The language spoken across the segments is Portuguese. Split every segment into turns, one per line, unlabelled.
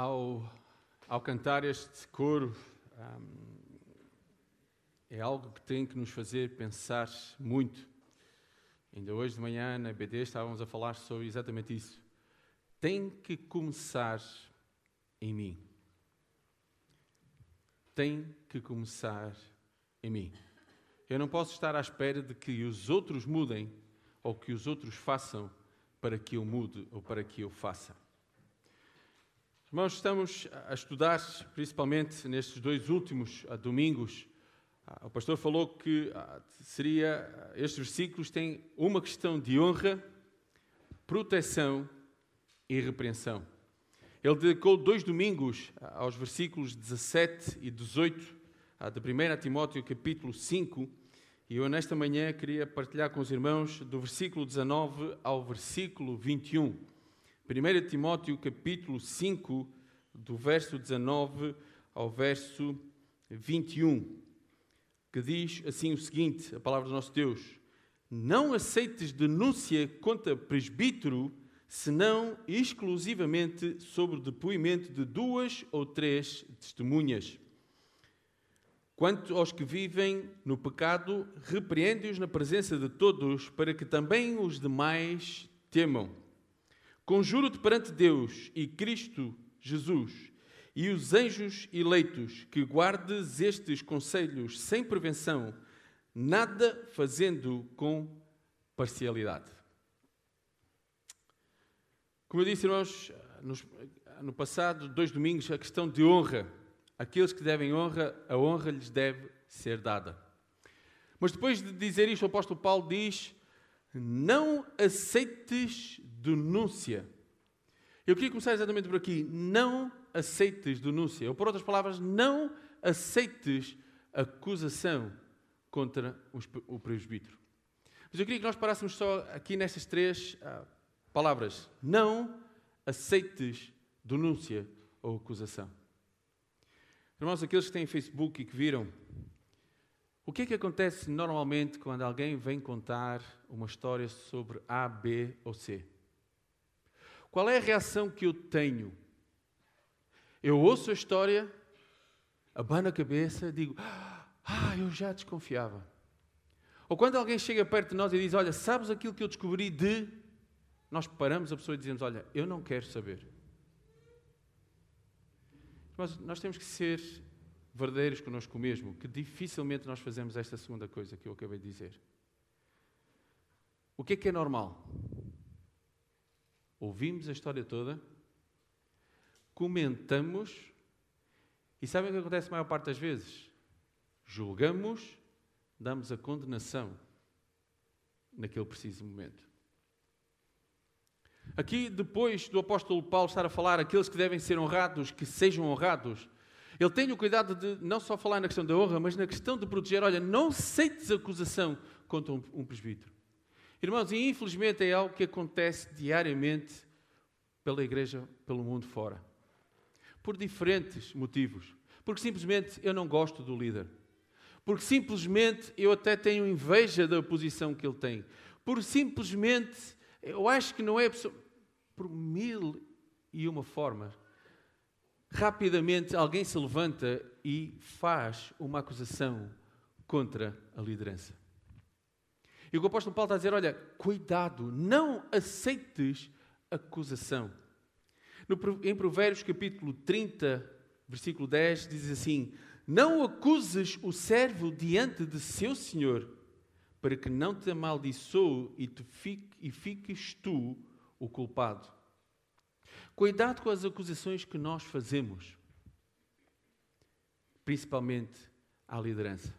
ao, ao cantar este coro, um, é algo que tem que nos fazer pensar muito. Ainda hoje de manhã, na BD, estávamos a falar sobre exatamente isso. Tem que começar em mim. Tem que começar em mim. Eu não posso estar à espera de que os outros mudem ou que os outros façam para que eu mude ou para que eu faça. Irmãos, estamos a estudar, principalmente nestes dois últimos ah, domingos. Ah, o pastor falou que ah, seria, estes versículos têm uma questão de honra, proteção e repreensão. Ele dedicou dois domingos aos versículos 17 e 18 de 1 Timóteo capítulo 5, e eu nesta manhã queria partilhar com os irmãos do versículo 19 ao versículo 21. 1 Timóteo capítulo 5, do verso 19 ao verso 21, que diz assim o seguinte, a palavra do nosso Deus: Não aceites denúncia contra presbítero, senão exclusivamente sobre o depoimento de duas ou três testemunhas. Quanto aos que vivem no pecado, repreende-os na presença de todos, para que também os demais temam. Conjuro-te perante Deus e Cristo Jesus e os anjos eleitos que guardes estes conselhos sem prevenção, nada fazendo com parcialidade. Como eu disse, irmãos, no passado, dois domingos, a questão de honra. Aqueles que devem honra, a honra lhes deve ser dada. Mas depois de dizer isto, o apóstolo Paulo diz: Não aceites denúncia. Eu queria começar exatamente por aqui. Não aceites denúncia. Ou, por outras palavras, não aceites acusação contra o presbítero. Mas eu queria que nós parássemos só aqui nestas três uh, palavras. Não aceites denúncia ou acusação. Irmãos, aqueles que têm Facebook e que viram, o que é que acontece normalmente quando alguém vem contar uma história sobre A, B ou C? Qual é a reação que eu tenho? Eu ouço a história, abano a cabeça, digo: Ah, eu já desconfiava. Ou quando alguém chega perto de nós e diz: Olha, sabes aquilo que eu descobri de. Nós paramos a pessoa e dizemos: Olha, eu não quero saber. Mas nós temos que ser verdadeiros connosco mesmo, que dificilmente nós fazemos esta segunda coisa que eu acabei de dizer. O que é que é normal? ouvimos a história toda, comentamos e sabem o que acontece a maior parte das vezes? Julgamos, damos a condenação naquele preciso momento. Aqui, depois do apóstolo Paulo estar a falar aqueles que devem ser honrados, que sejam honrados, ele tem o cuidado de não só falar na questão da honra, mas na questão de proteger. Olha, não aceites acusação contra um, presbítero. Irmãos, e infelizmente é algo que acontece diariamente pela igreja, pelo mundo fora. Por diferentes motivos. Porque simplesmente eu não gosto do líder. Porque simplesmente eu até tenho inveja da posição que ele tem. Por simplesmente eu acho que não é por mil e uma formas. Rapidamente alguém se levanta e faz uma acusação contra a liderança. E o apóstolo Paulo está a dizer: olha, cuidado, não aceites acusação. No, em Provérbios capítulo 30, versículo 10, diz assim: Não acuses o servo diante de seu senhor, para que não te amaldiçoe e, te fique, e fiques tu o culpado. Cuidado com as acusações que nós fazemos, principalmente à liderança.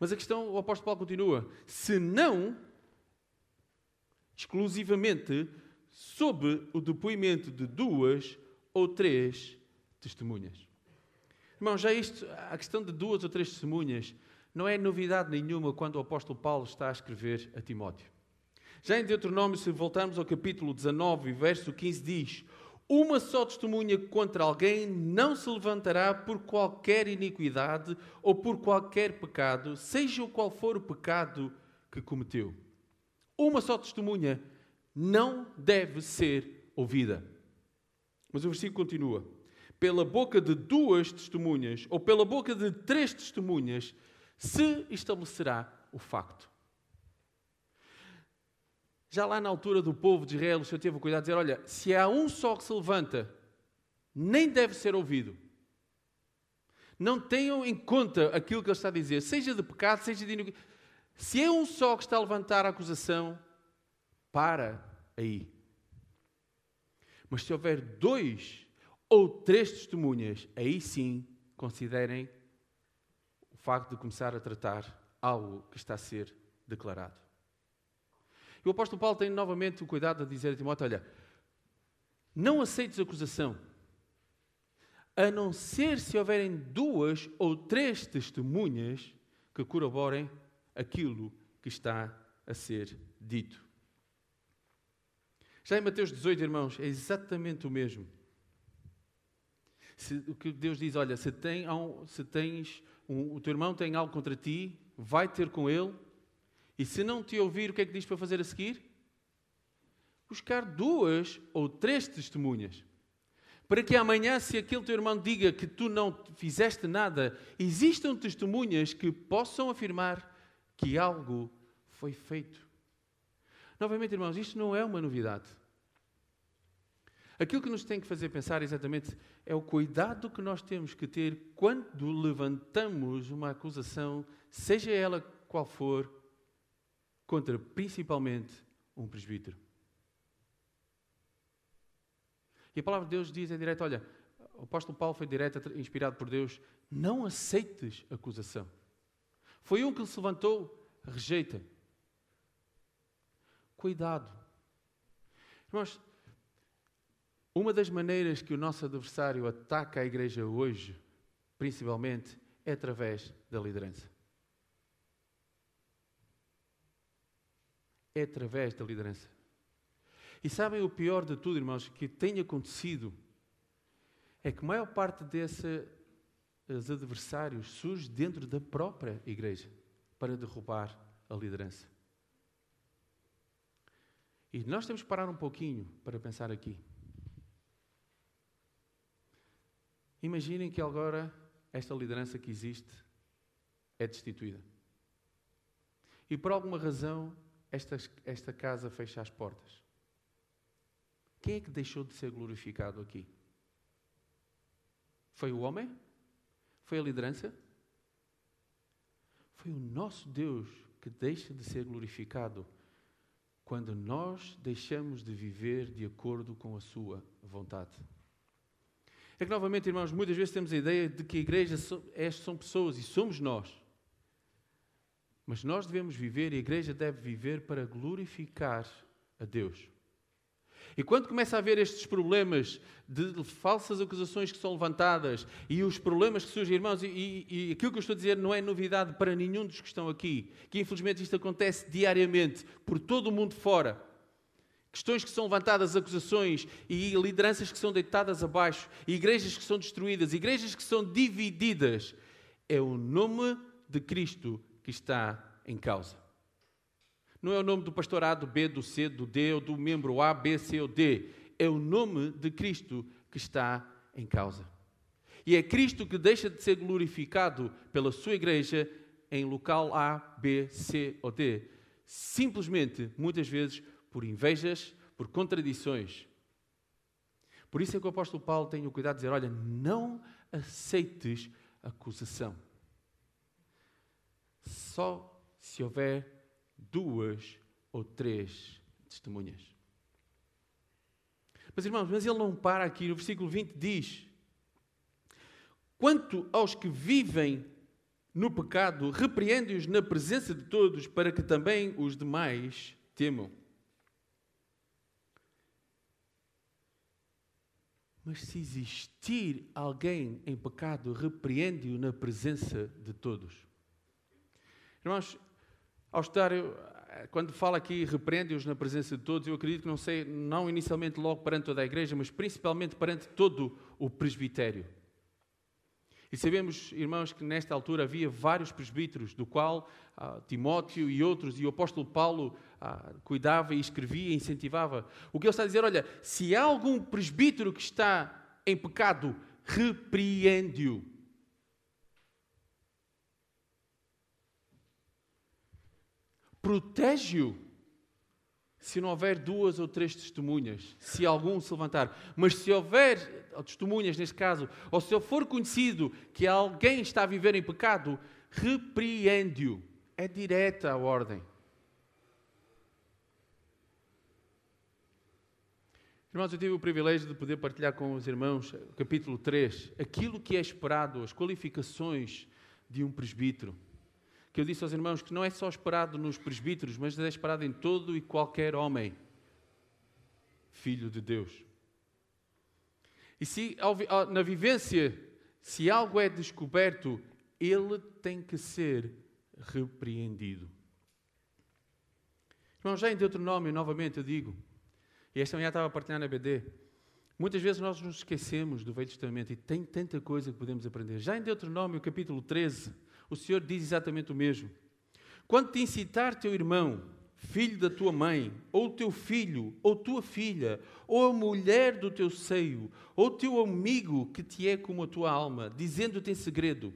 Mas a questão, o apóstolo Paulo continua: se não exclusivamente sob o depoimento de duas ou três testemunhas. Irmão, já isto, a questão de duas ou três testemunhas, não é novidade nenhuma quando o apóstolo Paulo está a escrever a Timóteo. Já em Deuteronômio, se voltarmos ao capítulo 19, verso 15, diz: Uma só testemunha contra alguém não se levantará por qualquer iniquidade ou por qualquer pecado, seja o qual for o pecado que cometeu. Uma só testemunha não deve ser ouvida. Mas o versículo continua: pela boca de duas testemunhas ou pela boca de três testemunhas se estabelecerá o facto. Já lá na altura do povo de Israel, o Senhor teve o cuidado de dizer: olha, se há um só que se levanta, nem deve ser ouvido. Não tenham em conta aquilo que ele está a dizer, seja de pecado, seja de iniquidade. Se é um só que está a levantar a acusação, para aí. Mas se houver dois ou três testemunhas, aí sim considerem o facto de começar a tratar algo que está a ser declarado. O apóstolo Paulo tem novamente o cuidado de dizer a Timóteo: olha, não aceites acusação, a não ser se houverem duas ou três testemunhas que corroborem aquilo que está a ser dito. Já em Mateus 18, irmãos, é exatamente o mesmo. Se, o que Deus diz, olha, se, tem, se tens, um, o teu irmão tem algo contra ti, vai ter com ele, e se não te ouvir, o que é que diz para fazer a seguir? Buscar duas ou três testemunhas. Para que amanhã, se aquele teu irmão diga que tu não fizeste nada, existam testemunhas que possam afirmar que algo foi feito. Novamente, irmãos, isto não é uma novidade. Aquilo que nos tem que fazer pensar exatamente é o cuidado que nós temos que ter quando levantamos uma acusação, seja ela qual for, contra principalmente um presbítero. E a palavra de Deus diz em direto: olha, o apóstolo Paulo foi direto, inspirado por Deus, não aceites acusação. Foi um que se levantou, rejeita. Cuidado. Irmãos, uma das maneiras que o nosso adversário ataca a igreja hoje, principalmente, é através da liderança. É através da liderança. E sabem o pior de tudo, irmãos, que tem acontecido é que a maior parte desses adversários surge dentro da própria igreja para derrubar a liderança. E nós temos que parar um pouquinho para pensar aqui. Imaginem que agora esta liderança que existe é destituída. E por alguma razão esta, esta casa fecha as portas. Quem é que deixou de ser glorificado aqui? Foi o homem? Foi a liderança? Foi o nosso Deus que deixa de ser glorificado quando nós deixamos de viver de acordo com a Sua vontade. É que, novamente, irmãos, muitas vezes temos a ideia de que a igreja é, são pessoas e somos nós. Mas nós devemos viver, e a igreja deve viver para glorificar a Deus. E quando começa a haver estes problemas de falsas acusações que são levantadas e os problemas que surgem, irmãos, e, e, e, aquilo que eu estou a dizer não é novidade para nenhum dos que estão aqui, que infelizmente isto acontece diariamente por todo o mundo fora. Questões que são levantadas, acusações e lideranças que são deitadas abaixo, igrejas que são destruídas, igrejas que são divididas. É o nome de Cristo que está em causa. Não é o nome do pastor A, do B, do C, do D ou do membro A, B, C ou D. É o nome de Cristo que está em causa. E é Cristo que deixa de ser glorificado pela sua igreja em local A, B, C ou D. Simplesmente, muitas vezes, por invejas, por contradições. Por isso é que o apóstolo Paulo tem o cuidado de dizer: olha, não aceites acusação. Só se houver duas ou três testemunhas. Mas irmãos, mas ele não para aqui. No versículo 20 diz: Quanto aos que vivem no pecado, repreende-os na presença de todos, para que também os demais temam. Mas se existir alguém em pecado, repreende-o na presença de todos. Irmãos, estar, quando fala aqui, repreende-os na presença de todos, eu acredito que não sei, não inicialmente logo perante toda a igreja, mas principalmente perante todo o presbitério. E sabemos, irmãos, que nesta altura havia vários presbíteros, do qual ah, Timóteo e outros, e o apóstolo Paulo ah, cuidava e escrevia e incentivava. O que ele está a dizer, olha, se há algum presbítero que está em pecado, repreende-o. Protege-o se não houver duas ou três testemunhas, se algum se levantar. Mas se houver testemunhas neste caso, ou se for conhecido que alguém está a viver em pecado, repreende-o. É direta a ordem. Irmãos, eu tive o privilégio de poder partilhar com os irmãos, capítulo 3, aquilo que é esperado, as qualificações de um presbítero. Que eu disse aos irmãos que não é só esperado nos presbíteros, mas é esperado em todo e qualquer homem, filho de Deus. E se na vivência, se algo é descoberto, ele tem que ser repreendido. Irmão, já em Deuteronômio, novamente eu digo, e esta manhã estava a partilhar na BD, muitas vezes nós nos esquecemos do Velho Testamento e tem tanta coisa que podemos aprender. Já em Deuteronômio, capítulo 13, o Senhor diz exatamente o mesmo. Quando te incitar teu irmão filho da tua mãe, ou teu filho, ou tua filha, ou a mulher do teu seio, ou teu amigo que te é como a tua alma, dizendo-te em segredo: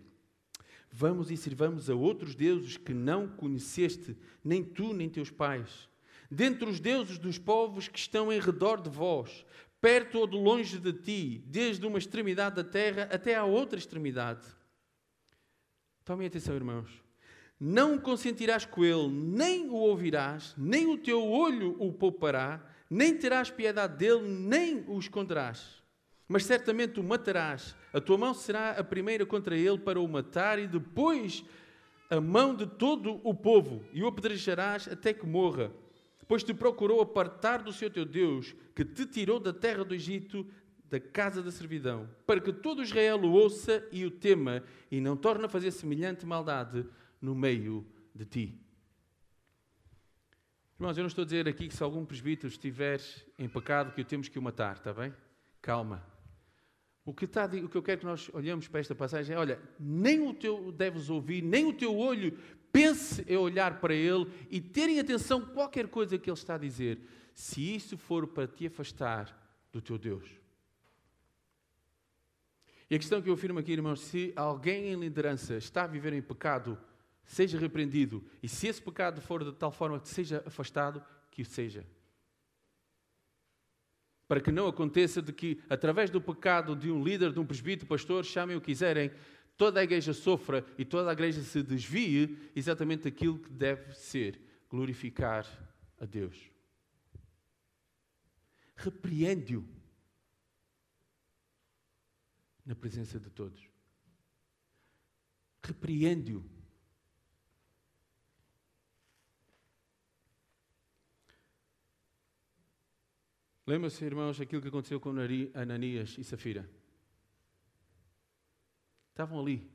Vamos e sirvamos a outros deuses que não conheceste, nem tu nem teus pais. Dentre os deuses dos povos que estão em redor de vós, perto ou de longe de ti, desde uma extremidade da terra até à outra extremidade. Tomem atenção, irmãos não consentirás com ele, nem o ouvirás, nem o teu olho o poupará, nem terás piedade dele, nem o esconderás. Mas certamente o matarás. A tua mão será a primeira contra ele para o matar, e depois a mão de todo o povo, e o apedrejarás até que morra. Pois te procurou apartar do seu teu Deus, que te tirou da terra do Egito, da casa da servidão, para que todo Israel o ouça e o tema, e não torne a fazer semelhante maldade no meio de ti. Irmãos, eu não estou a dizer aqui que se algum presbítero estiver em pecado, que o temos que o matar, está bem? Calma. O que, está, o que eu quero que nós olhemos para esta passagem é: olha, nem o teu deves ouvir, nem o teu olho pense em olhar para ele e terem atenção qualquer coisa que ele está a dizer, se isso for para te afastar do teu Deus. E a questão que eu afirmo aqui, irmãos, se alguém em liderança está a viver em pecado, seja repreendido. E se esse pecado for de tal forma que seja afastado, que o seja. Para que não aconteça de que, através do pecado de um líder, de um presbítero, pastor, chamem o que quiserem, toda a igreja sofra e toda a igreja se desvie exatamente daquilo que deve ser glorificar a Deus. Repreende-o na presença de todos. Repreende-o Lembra-se, irmãos, aquilo que aconteceu com Ananias e Safira? Estavam ali,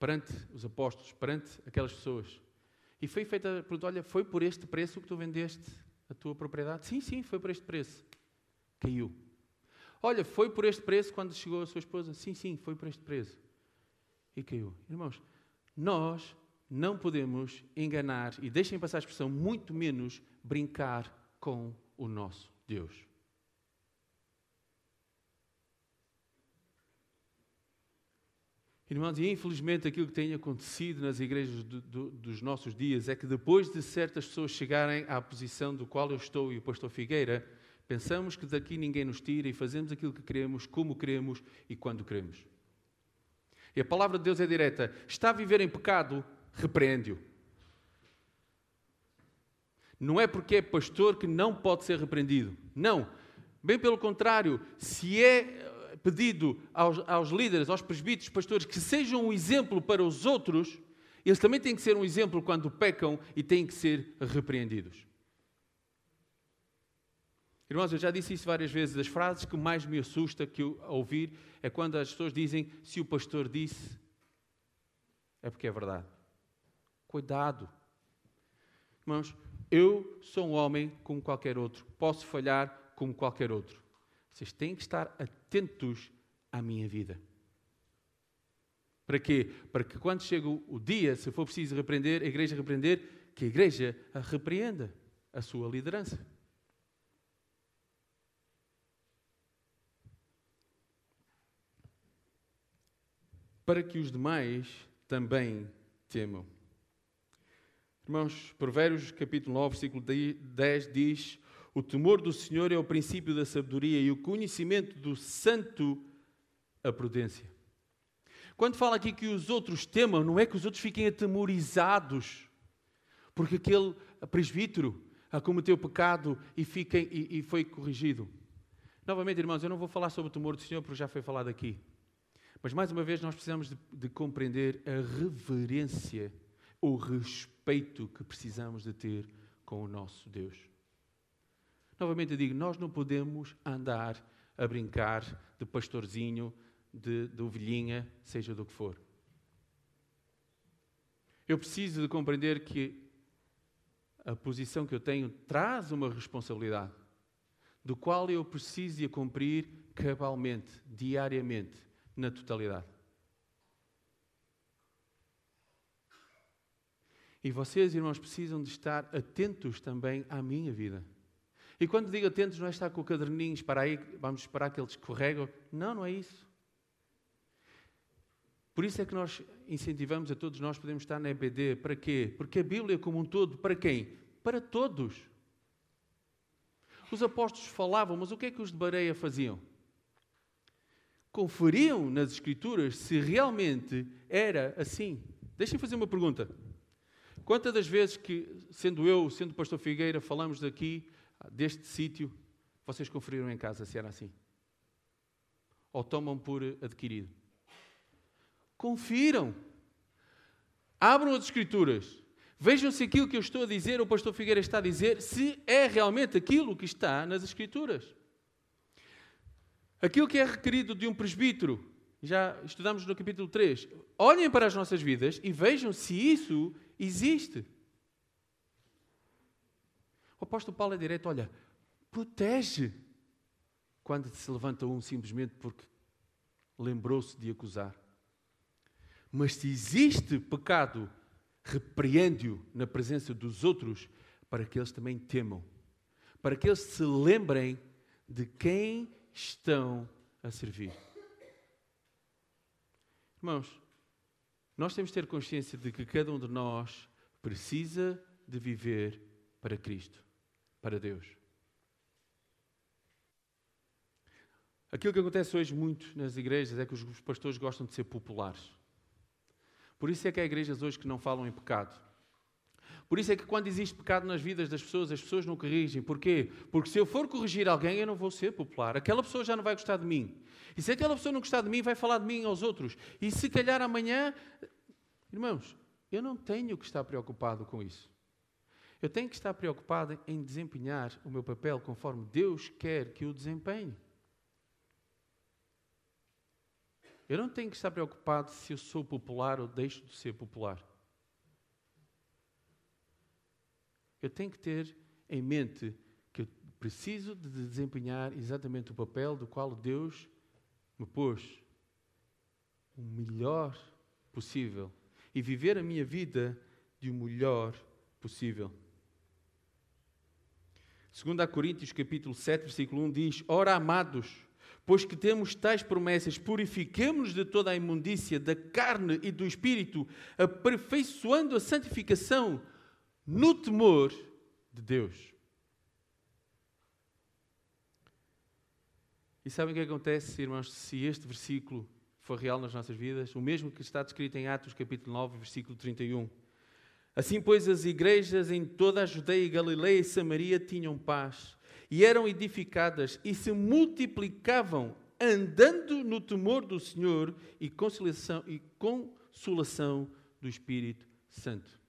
perante os apóstolos, perante aquelas pessoas. E foi feita a pergunta: olha, foi por este preço que tu vendeste a tua propriedade? Sim, sim, foi por este preço. Caiu. Olha, foi por este preço quando chegou a sua esposa? Sim, sim, foi por este preço. E caiu. Irmãos, nós não podemos enganar, e deixem passar a expressão, muito menos brincar com o nosso Deus. Irmãos, e infelizmente aquilo que tem acontecido nas igrejas do, do, dos nossos dias é que depois de certas pessoas chegarem à posição do qual eu estou e o pastor Figueira, pensamos que daqui ninguém nos tira e fazemos aquilo que queremos, como queremos e quando queremos. E a palavra de Deus é direta: está a viver em pecado, repreende-o. Não é porque é pastor que não pode ser repreendido. Não. Bem pelo contrário, se é eh, pedido aos, aos líderes, aos presbíteros, pastores, que sejam um exemplo para os outros, eles também têm que ser um exemplo quando pecam e têm que ser repreendidos. Irmãos, eu já disse isso várias vezes. As frases que mais me assusta que eu ouvir é quando as pessoas dizem: se o pastor disse, é porque é verdade. Cuidado. Irmãos, eu sou um homem como qualquer outro, posso falhar como qualquer outro. Vocês têm que estar atentos à minha vida. Para quê? Para que quando chega o dia, se for preciso repreender, a igreja repreender, que a igreja repreenda a sua liderança. Para que os demais também temam. Irmãos, Provérbios capítulo 9, versículo 10 diz: O temor do Senhor é o princípio da sabedoria e o conhecimento do santo a prudência. Quando fala aqui que os outros temam, não é que os outros fiquem atemorizados, porque aquele presbítero cometeu pecado e, fiquem, e, e foi corrigido. Novamente, irmãos, eu não vou falar sobre o temor do Senhor, porque já foi falado aqui. Mas, mais uma vez, nós precisamos de, de compreender a reverência, o respeito que precisamos de ter com o nosso Deus. Novamente eu digo, nós não podemos andar a brincar de pastorzinho, de, de ovelhinha, seja do que for. Eu preciso de compreender que a posição que eu tenho traz uma responsabilidade, do qual eu preciso de a cumprir cabalmente, diariamente, na totalidade. E vocês, irmãos, precisam de estar atentos também à minha vida. E quando digo atentos, não é estar com o caderninho, para aí, vamos esperar que ele escorrega. Não, não é isso. Por isso é que nós incentivamos a todos nós podemos estar na EBD. Para quê? Porque a Bíblia como um todo, para quem? Para todos. Os apóstolos falavam, mas o que é que os de Bareia faziam? Conferiam nas Escrituras se realmente era assim. Deixem fazer uma pergunta. Quantas das vezes que, sendo eu, sendo o pastor Figueira, falamos daqui, deste sítio, vocês conferiram em casa se era assim? Ou tomam por adquirido? Confiram. Abram as Escrituras. Vejam se aquilo que eu estou a dizer, o pastor Figueira está a dizer, se é realmente aquilo que está nas Escrituras. Aquilo que é requerido de um presbítero, já estudamos no capítulo 3. Olhem para as nossas vidas e vejam se isso existe. O apóstolo Paulo é direto, olha, protege quando se levanta um simplesmente porque lembrou-se de acusar. Mas se existe pecado, repreende-o na presença dos outros, para que eles também temam, para que eles se lembrem de quem estão a servir. Irmãos, nós temos de ter consciência de que cada um de nós precisa de viver para Cristo, para Deus. Aquilo que acontece hoje muito nas igrejas é que os pastores gostam de ser populares. Por isso é que há igrejas hoje que não falam em pecado. Por isso é que quando existe pecado nas vidas das pessoas, as pessoas não corrigem. Porquê? Porque se eu for corrigir alguém, eu não vou ser popular. Aquela pessoa já não vai gostar de mim. E se aquela pessoa não gostar de mim, vai falar de mim aos outros. E se calhar amanhã. Irmãos, eu não tenho que estar preocupado com isso. Eu tenho que estar preocupado em desempenhar o meu papel conforme Deus quer que eu desempenhe. Eu não tenho que estar preocupado se eu sou popular ou deixo de ser popular. Eu tenho que ter em mente que eu preciso de desempenhar exatamente o papel do qual Deus me pôs o melhor possível e viver a minha vida de o melhor possível. Segundo a Coríntios capítulo 7, versículo 1 diz: Ora, amados, Pois que temos tais promessas, purifiquemos-nos de toda a imundícia da carne e do espírito, aperfeiçoando a santificação no temor de Deus. E sabem o que acontece, irmãos, se este versículo for real nas nossas vidas? O mesmo que está descrito em Atos capítulo 9, versículo 31. Assim, pois, as igrejas em toda a Judeia, Galileia e Samaria tinham paz e eram edificadas e se multiplicavam, andando no temor do Senhor e consolação, e consolação do Espírito Santo.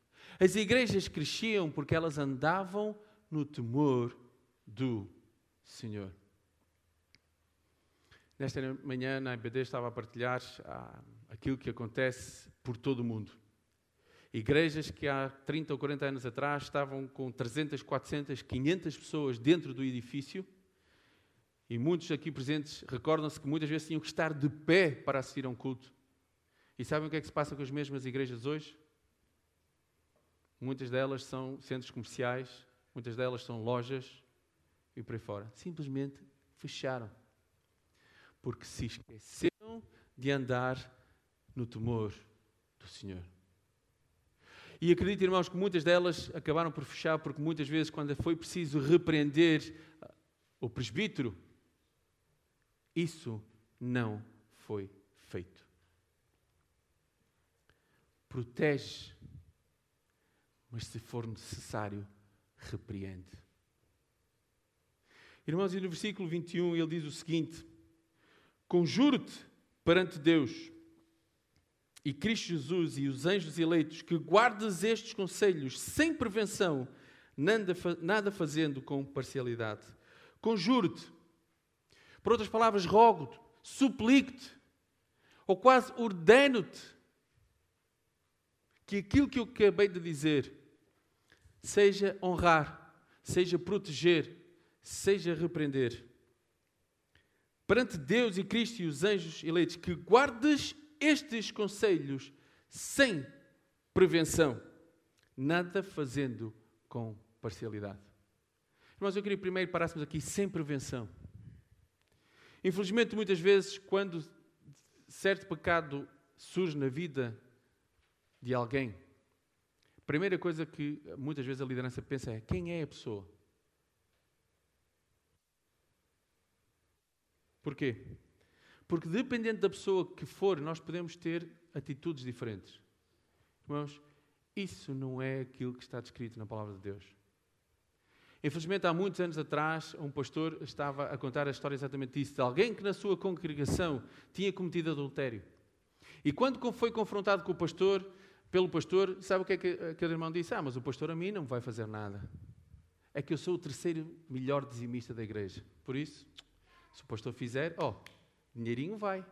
As igrejas cresciam porque elas andavam no temor do Senhor. Nesta manhã, na IBD, estava a partilhar ah, aquilo que acontece por todo o mundo. Igrejas que há 30 ou 40 anos atrás estavam com 300, 400, 500 pessoas dentro do edifício. E muitos aqui presentes recordam-se que muitas vezes tinham que estar de pé para assistir a um culto. E sabem o que é que se passa com as mesmas igrejas hoje? Muitas delas são centros comerciais, muitas delas são lojas e por aí fora. Simplesmente fecharam. Porque se esqueceram de andar no temor do Senhor. E acredito, irmãos, que muitas delas acabaram por fechar porque muitas vezes, quando foi preciso repreender o presbítero, isso não foi feito. Protege, mas se for necessário, repreende. Irmãos, e no versículo 21 ele diz o seguinte: Conjuro-te perante Deus e Cristo Jesus e os anjos eleitos que guardes estes conselhos sem prevenção, nada, fazendo com parcialidade. Conjuro-te. Por outras palavras, rogo-te, suplico-te, ou quase ordeno-te que aquilo que eu acabei de dizer seja honrar, seja proteger, seja repreender. Perante Deus e Cristo e os anjos eleitos, que guardes estes conselhos sem prevenção, nada fazendo com parcialidade. Irmãos, eu queria primeiro parássemos aqui sem prevenção. Infelizmente, muitas vezes, quando certo pecado surge na vida de alguém, primeira coisa que muitas vezes a liderança pensa é: quem é a pessoa? Porquê? Porque dependendo da pessoa que for, nós podemos ter atitudes diferentes. Irmãos, isso não é aquilo que está descrito na palavra de Deus. Infelizmente, há muitos anos atrás, um pastor estava a contar a história exatamente disso, de alguém que na sua congregação tinha cometido adultério. E quando foi confrontado com o pastor, pelo pastor, sabe o que é que aquele irmão disse? Ah, mas o pastor a mim não vai fazer nada. É que eu sou o terceiro melhor dizimista da igreja. Por isso, se o pastor fizer, ó, oh, dinheirinho vai.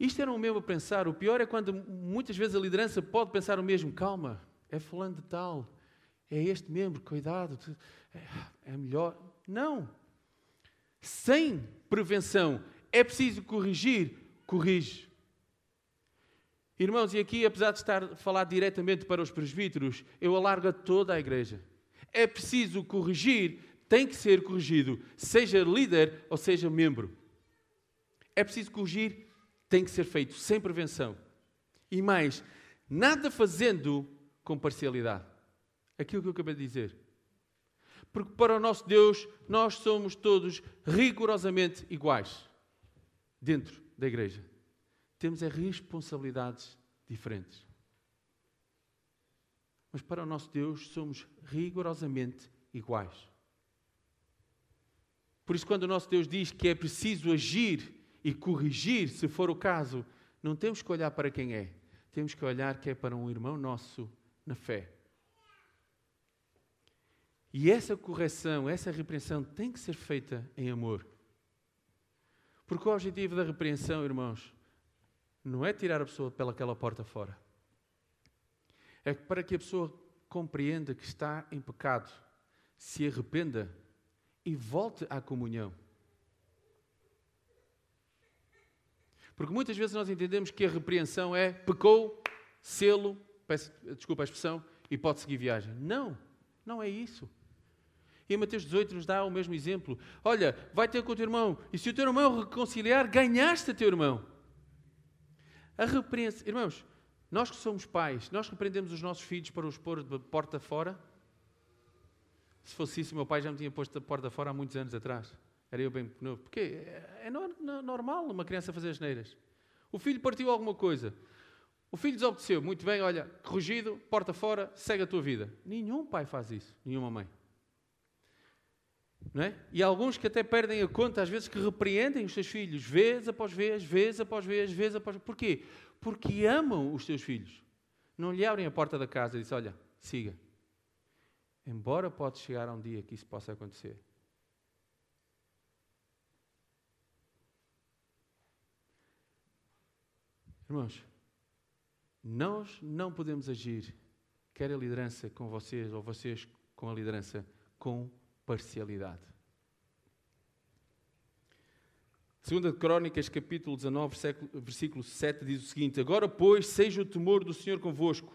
Isto era o mesmo a pensar. O pior é quando muitas vezes a liderança pode pensar o mesmo. Calma, é fulano de tal, é este membro, cuidado, é, melhor. Não. Sem prevenção, é preciso corrigir, corrige. Irmãos, e aqui, apesar de estar a falar diretamente para os presbíteros, eu alargo a toda a igreja. É preciso corrigir, tem que ser corrigido, seja líder ou seja membro. É preciso corrigir, tem que ser feito sem prevenção. E mais, nada fazendo com parcialidade. Aquilo que eu acabei de dizer. Porque para o nosso Deus, nós somos todos rigorosamente iguais dentro da igreja. Temos é responsabilidades diferentes. Mas para o nosso Deus, somos rigorosamente iguais. Por isso, quando o nosso Deus diz que é preciso agir e corrigir, se for o caso, não temos que olhar para quem é, temos que olhar que é para um irmão nosso na fé. E essa correção, essa repreensão tem que ser feita em amor. Porque o objetivo da repreensão, irmãos, não é tirar a pessoa pelaquela porta fora. É para que a pessoa compreenda que está em pecado, se arrependa e volte à comunhão. Porque muitas vezes nós entendemos que a repreensão é pecou, selo, peço, desculpa a expressão, e pode seguir viagem. Não, não é isso. E em Mateus 18 nos dá o mesmo exemplo. Olha, vai ter com o teu irmão, e se o teu irmão reconciliar, ganhaste teu irmão. A repreensão, irmãos, nós que somos pais, nós repreendemos os nossos filhos para os pôr de porta fora? Se fosse isso, meu pai já me tinha posto a porta fora há muitos anos atrás. Era eu bem novo. Porque é normal uma criança fazer as neiras. O filho partiu alguma coisa. O filho desobedeceu. Muito bem, olha, corrigido, porta fora, segue a tua vida. Nenhum pai faz isso. Nenhuma mãe. É? E alguns que até perdem a conta, às vezes, que repreendem os seus filhos, vez após vez, vez após vez, vez após vez. Porquê? Porque amam os seus filhos. Não lhe abrem a porta da casa e dizem, olha, siga. Embora pode chegar a um dia que isso possa acontecer. Irmãos, nós não podemos agir, quer a liderança com vocês ou vocês com a liderança, com parcialidade. Segunda de Crónicas, capítulo 19, versículo 7, diz o seguinte: Agora, pois, seja o temor do Senhor convosco,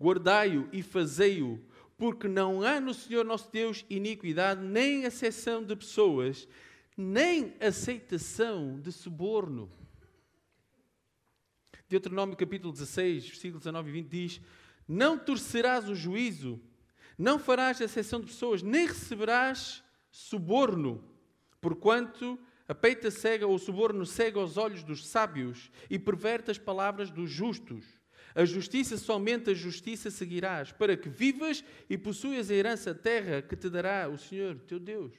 guardai-o e fazei-o, porque não há no Senhor nosso Deus iniquidade, nem acessão de pessoas, nem aceitação de suborno. Deuteronômio capítulo 16, versículos 19 e 20 diz: Não torcerás o juízo, não farás acessão de pessoas, nem receberás suborno, porquanto a peita cega ou o suborno cega os olhos dos sábios e perverte as palavras dos justos. A justiça, somente a justiça seguirás, para que vivas e possuas a herança terra que te dará o Senhor, teu Deus.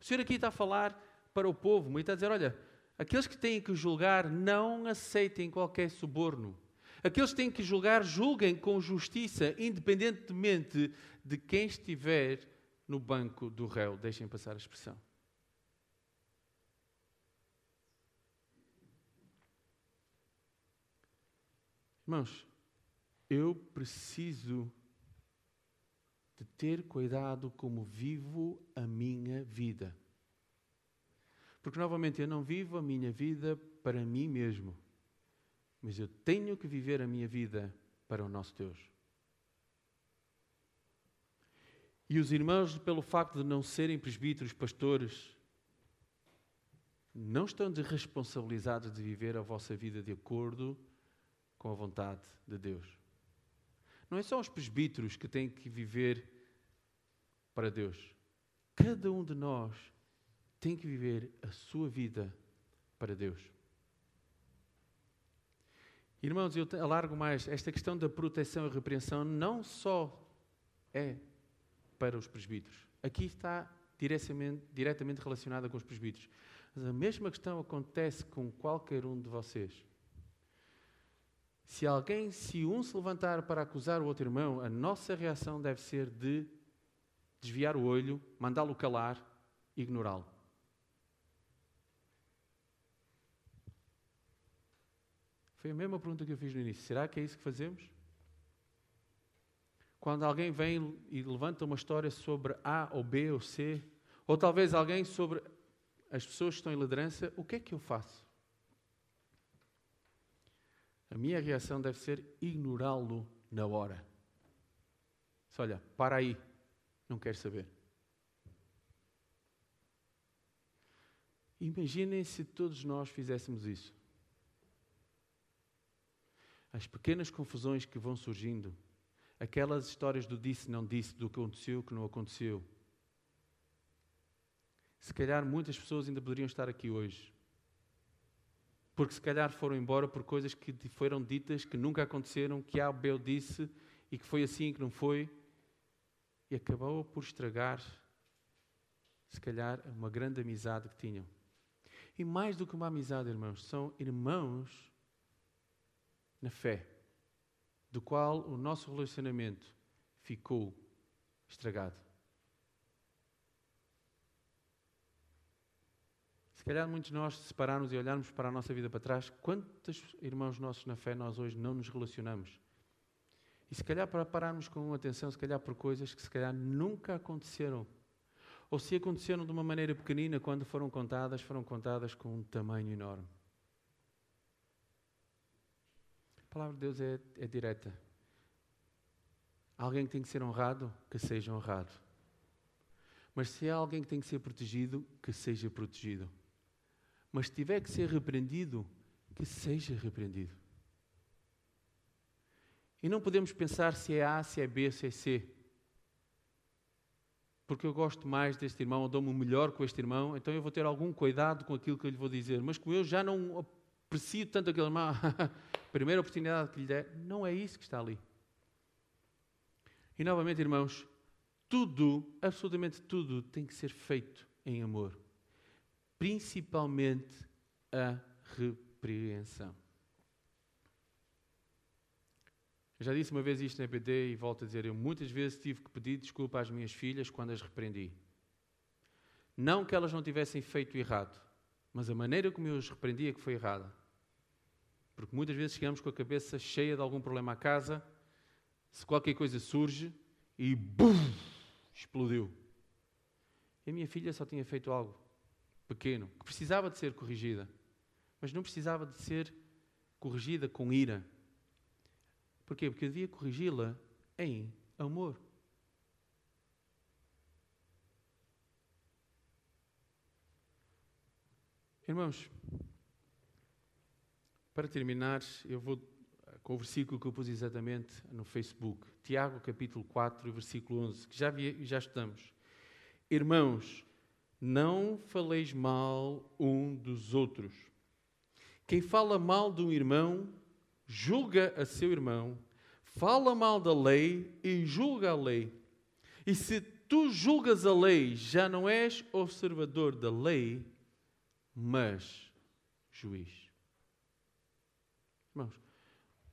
O Senhor aqui está a falar para o povo, e está a dizer: olha, Aqueles que têm que julgar, não aceitem qualquer suborno. Aqueles que têm que julgar, julguem com justiça, independentemente de quem estiver no banco do réu. Deixem passar a expressão. Irmãos, eu preciso de ter cuidado como vivo a minha vida. Porque, novamente, eu não vivo a minha vida para mim mesmo, mas eu tenho que viver a minha vida para o nosso Deus. E os irmãos, pelo facto de não serem presbíteros, pastores, não estão desresponsabilizados de viver a vossa vida de acordo com a vontade de Deus. Não é só os presbíteros que têm que viver para Deus. Cada um de nós tem que viver a sua vida para Deus. Irmãos, eu alargo mais. Esta questão da proteção e repreensão não só é para os presbíteros. Aqui está diretamente, relacionada com os presbíteros. Mas a mesma questão acontece com qualquer um de vocês. Se alguém, se um se levantar para acusar o outro irmão, a nossa reação deve ser de desviar o olho, mandá-lo calar, ignorá-lo. Foi a mesma pergunta que eu fiz no início. Será que é isso que fazemos? Quando alguém vem e levanta uma história sobre A ou B ou C, ou talvez alguém sobre as pessoas que estão em liderança, o que é que eu faço? A minha reação deve ser ignorá-lo na hora. Se olha, para aí, não quero saber. Imaginem se todos nós fizéssemos isso as pequenas confusões que vão surgindo, aquelas histórias do disse, não disse, do que aconteceu, que não aconteceu. Se calhar muitas pessoas ainda poderiam estar aqui hoje. Porque se calhar foram embora por coisas que foram ditas que nunca aconteceram, que A disse e que foi assim que não foi. E acabou por estragar, se calhar, uma grande amizade que tinham. E mais do que uma amizade, irmãos, são irmãos na fé, do qual o nosso relacionamento ficou estragado. Se calhar muitos de nós se separarmos e olharmos para a nossa vida para trás, quantos irmãos nossos na fé nós hoje não nos relacionamos? E se calhar para pararmos com atenção, se calhar por coisas que se calhar nunca aconteceram. Ou se aconteceram de uma maneira pequenina, quando foram contadas, foram contadas com um tamanho enorme. Palavra de Deus é, é direta. Alguém que tem que ser honrado, que seja honrado. Mas se há alguém que tem que ser protegido, que seja protegido. Mas se tiver que ser repreendido, que seja repreendido. E não podemos pensar se é A, se é B, se é C. Porque eu gosto mais deste irmão, ou dou-me melhor com este irmão, então eu vou ter algum cuidado com aquilo que eu lhe vou dizer. Mas como eu já não aprecio tanto aquele irmão, primeira oportunidade que lhe der, não é isso que está ali. E novamente, irmãos, tudo, absolutamente tudo, tem que ser feito em amor. Principalmente a repreensão. Eu já disse uma vez isto na EBD e volto a dizer, eu muitas vezes tive que pedir desculpa às minhas filhas quando as repreendi. Não que elas não tivessem feito errado, mas a maneira como eu as repreendi é que foi errada. Porque muitas vezes chegamos com a cabeça cheia de algum problema à casa, se qualquer coisa surge e BUM! Explodiu. E a minha filha só tinha feito algo pequeno, que precisava de ser corrigida, mas não precisava de ser corrigida com ira. Porquê? Porque devia corrigi-la em amor. Irmãos, para terminar, eu vou com o versículo que eu pus exatamente no Facebook. Tiago, capítulo 4, versículo 11, que já, vi, já estudamos. Irmãos, não faleis mal um dos outros. Quem fala mal de um irmão, julga a seu irmão, fala mal da lei e julga a lei. E se tu julgas a lei, já não és observador da lei, mas juiz. Irmãos,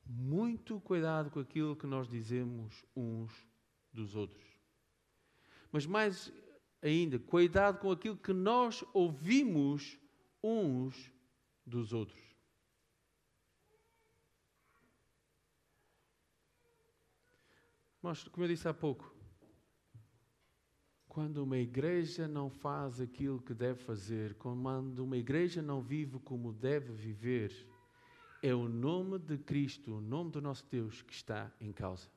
muito cuidado com aquilo que nós dizemos uns dos outros. Mas mais ainda, cuidado com aquilo que nós ouvimos uns dos outros. Mas, como eu disse há pouco, quando uma igreja não faz aquilo que deve fazer, quando uma igreja não vive como deve viver, é o nome de Cristo, o nome do nosso Deus que está em causa.